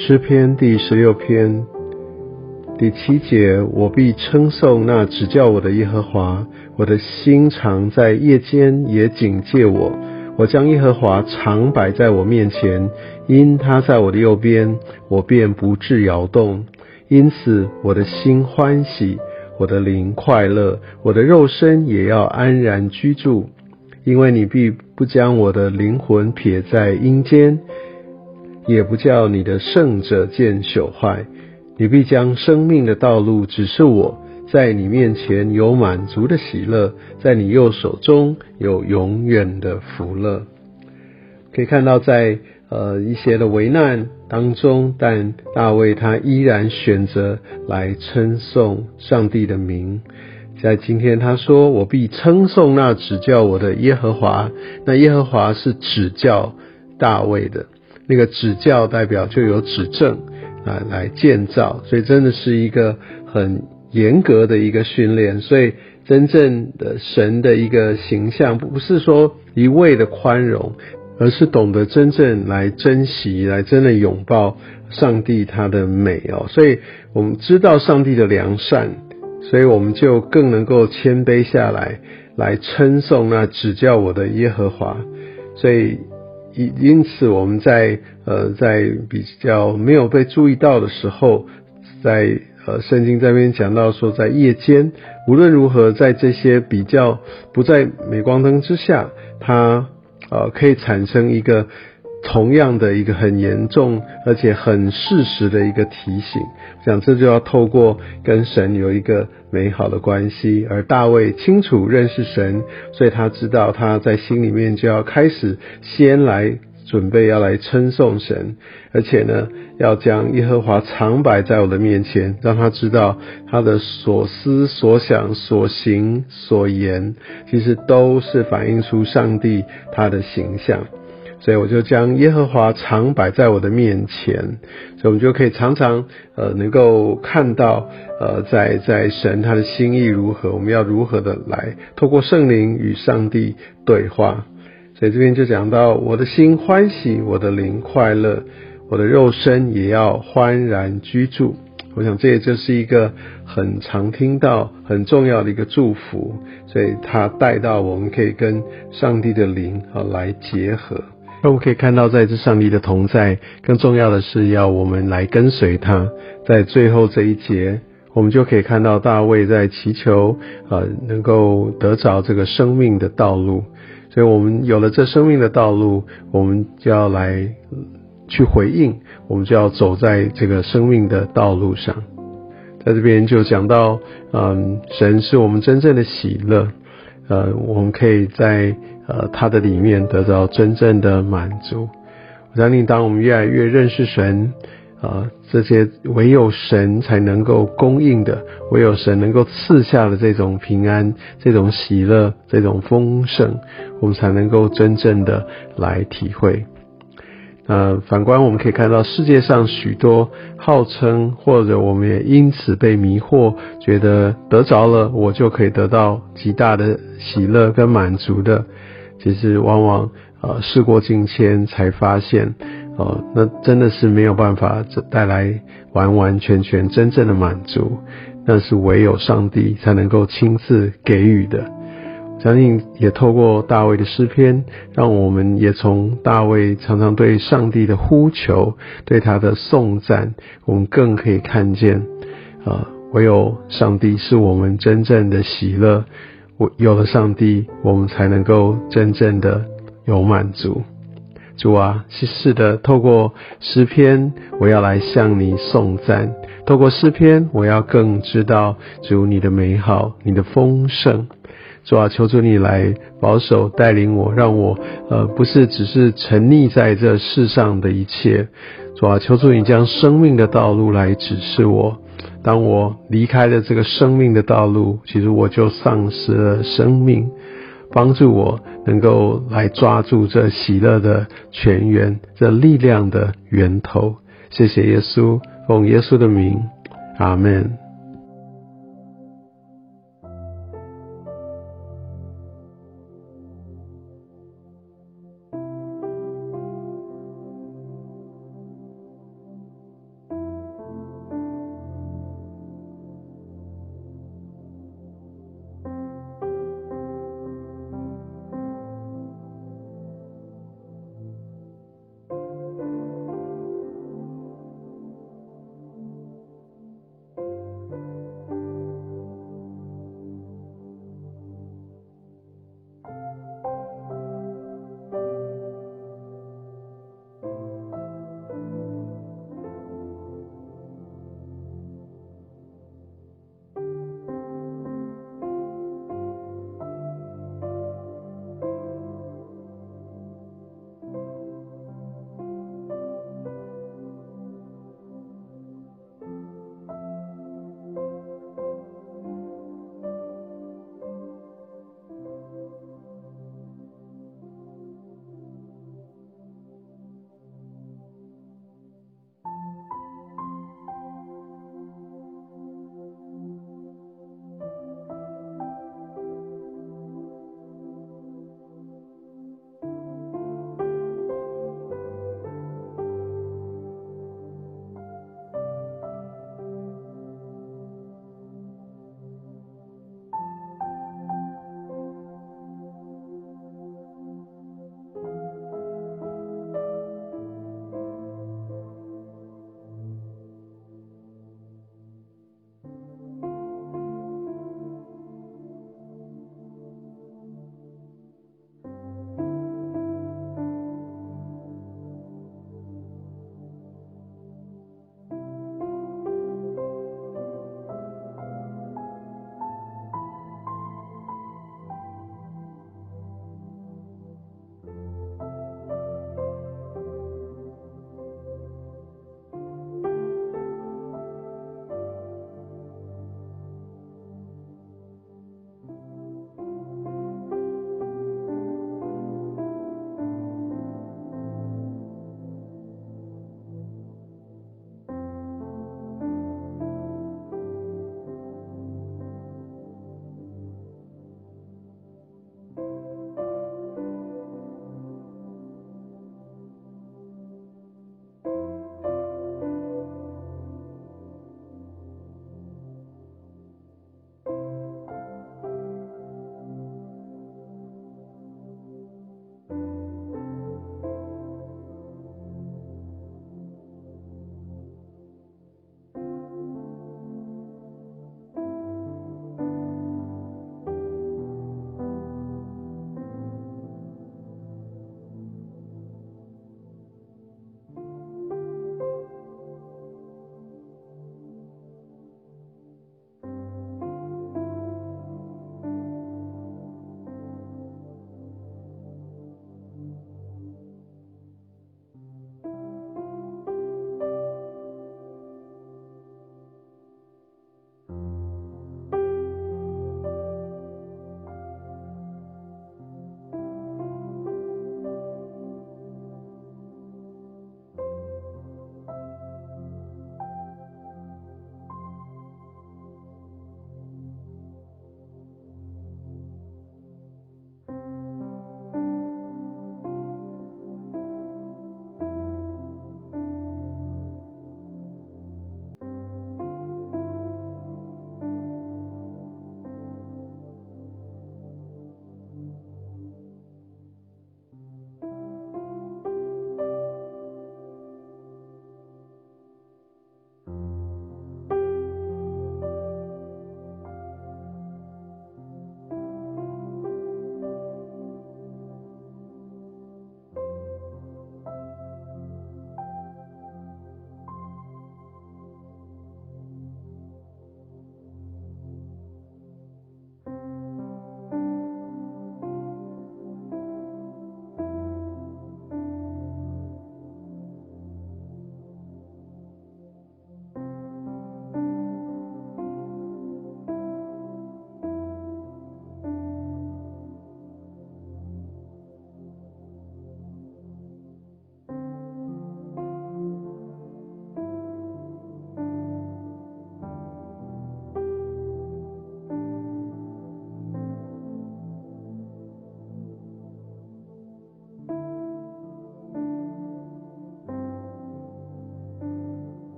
诗篇第十六篇第七节：我必称颂那指教我的耶和华，我的心常在夜间也警戒我。我将耶和华常摆在我面前，因他在我的右边，我便不致摇动。因此，我的心欢喜，我的灵快乐，我的肉身也要安然居住，因为你必不将我的灵魂撇在阴间。也不叫你的圣者见朽坏，你必将生命的道路指示我，在你面前有满足的喜乐，在你右手中有永远的福乐。可以看到，在呃一些的危难当中，但大卫他依然选择来称颂上帝的名。在今天他说：“我必称颂那指教我的耶和华。”那耶和华是指教大卫的。那个指教代表就有指正啊，来建造，所以真的是一个很严格的一个训练。所以真正的神的一个形象，不是说一味的宽容，而是懂得真正来珍惜，来真的拥抱上帝他的美哦。所以我们知道上帝的良善，所以我们就更能够谦卑下来，来称颂那指教我的耶和华。所以。因因此，我们在呃在比较没有被注意到的时候，在呃圣经这边讲到说，在夜间无论如何，在这些比较不在镁光灯之下，它呃可以产生一个。同样的一个很严重而且很事实的一个提醒，我想这就要透过跟神有一个美好的关系，而大卫清楚认识神，所以他知道他在心里面就要开始先来准备要来称颂神，而且呢要将耶和华常摆在我的面前，让他知道他的所思所想所行所言，其实都是反映出上帝他的形象。所以我就将耶和华常摆在我的面前，所以我们就可以常常呃能够看到呃在在神他的心意如何，我们要如何的来透过圣灵与上帝对话。所以这边就讲到我的心欢喜，我的灵快乐，我的肉身也要欢然居住。我想这也就是一个很常听到很重要的一个祝福，所以它带到我们可以跟上帝的灵啊来结合。那我们可以看到，在这上帝的同在，更重要的是要我们来跟随他。在最后这一节，我们就可以看到大卫在祈求，呃，能够得着这个生命的道路。所以，我们有了这生命的道路，我们就要来去回应，我们就要走在这个生命的道路上。在这边就讲到，嗯，神是我们真正的喜乐，呃，我们可以在。呃，他的里面得到真正的满足。我相信，当我们越来越认识神，啊，这些唯有神才能够供应的，唯有神能够赐下的这种平安、这种喜乐、这种丰盛，我们才能够真正的来体会。呃，反观我们可以看到世界上许多号称，或者我们也因此被迷惑，觉得得着了，我就可以得到极大的喜乐跟满足的。其实往往呃事过境迁才发现，呃那真的是没有办法带来完完全全真正的满足，那是唯有上帝才能够亲自给予的。相信也透过大卫的诗篇，让我们也从大卫常常对上帝的呼求，对他的颂赞，我们更可以看见，呃唯有上帝是我们真正的喜乐。我有了上帝，我们才能够真正的有满足。主啊，是是的，透过诗篇，我要来向你颂赞；透过诗篇，我要更知道主你的美好，你的丰盛。主啊，求主你来保守带领我，让我呃不是只是沉溺在这世上的一切。主啊，求主你将生命的道路来指示我。当我离开了这个生命的道路，其实我就丧失了生命。帮助我能够来抓住这喜乐的泉源，这力量的源头。谢谢耶稣，奉耶稣的名，阿门。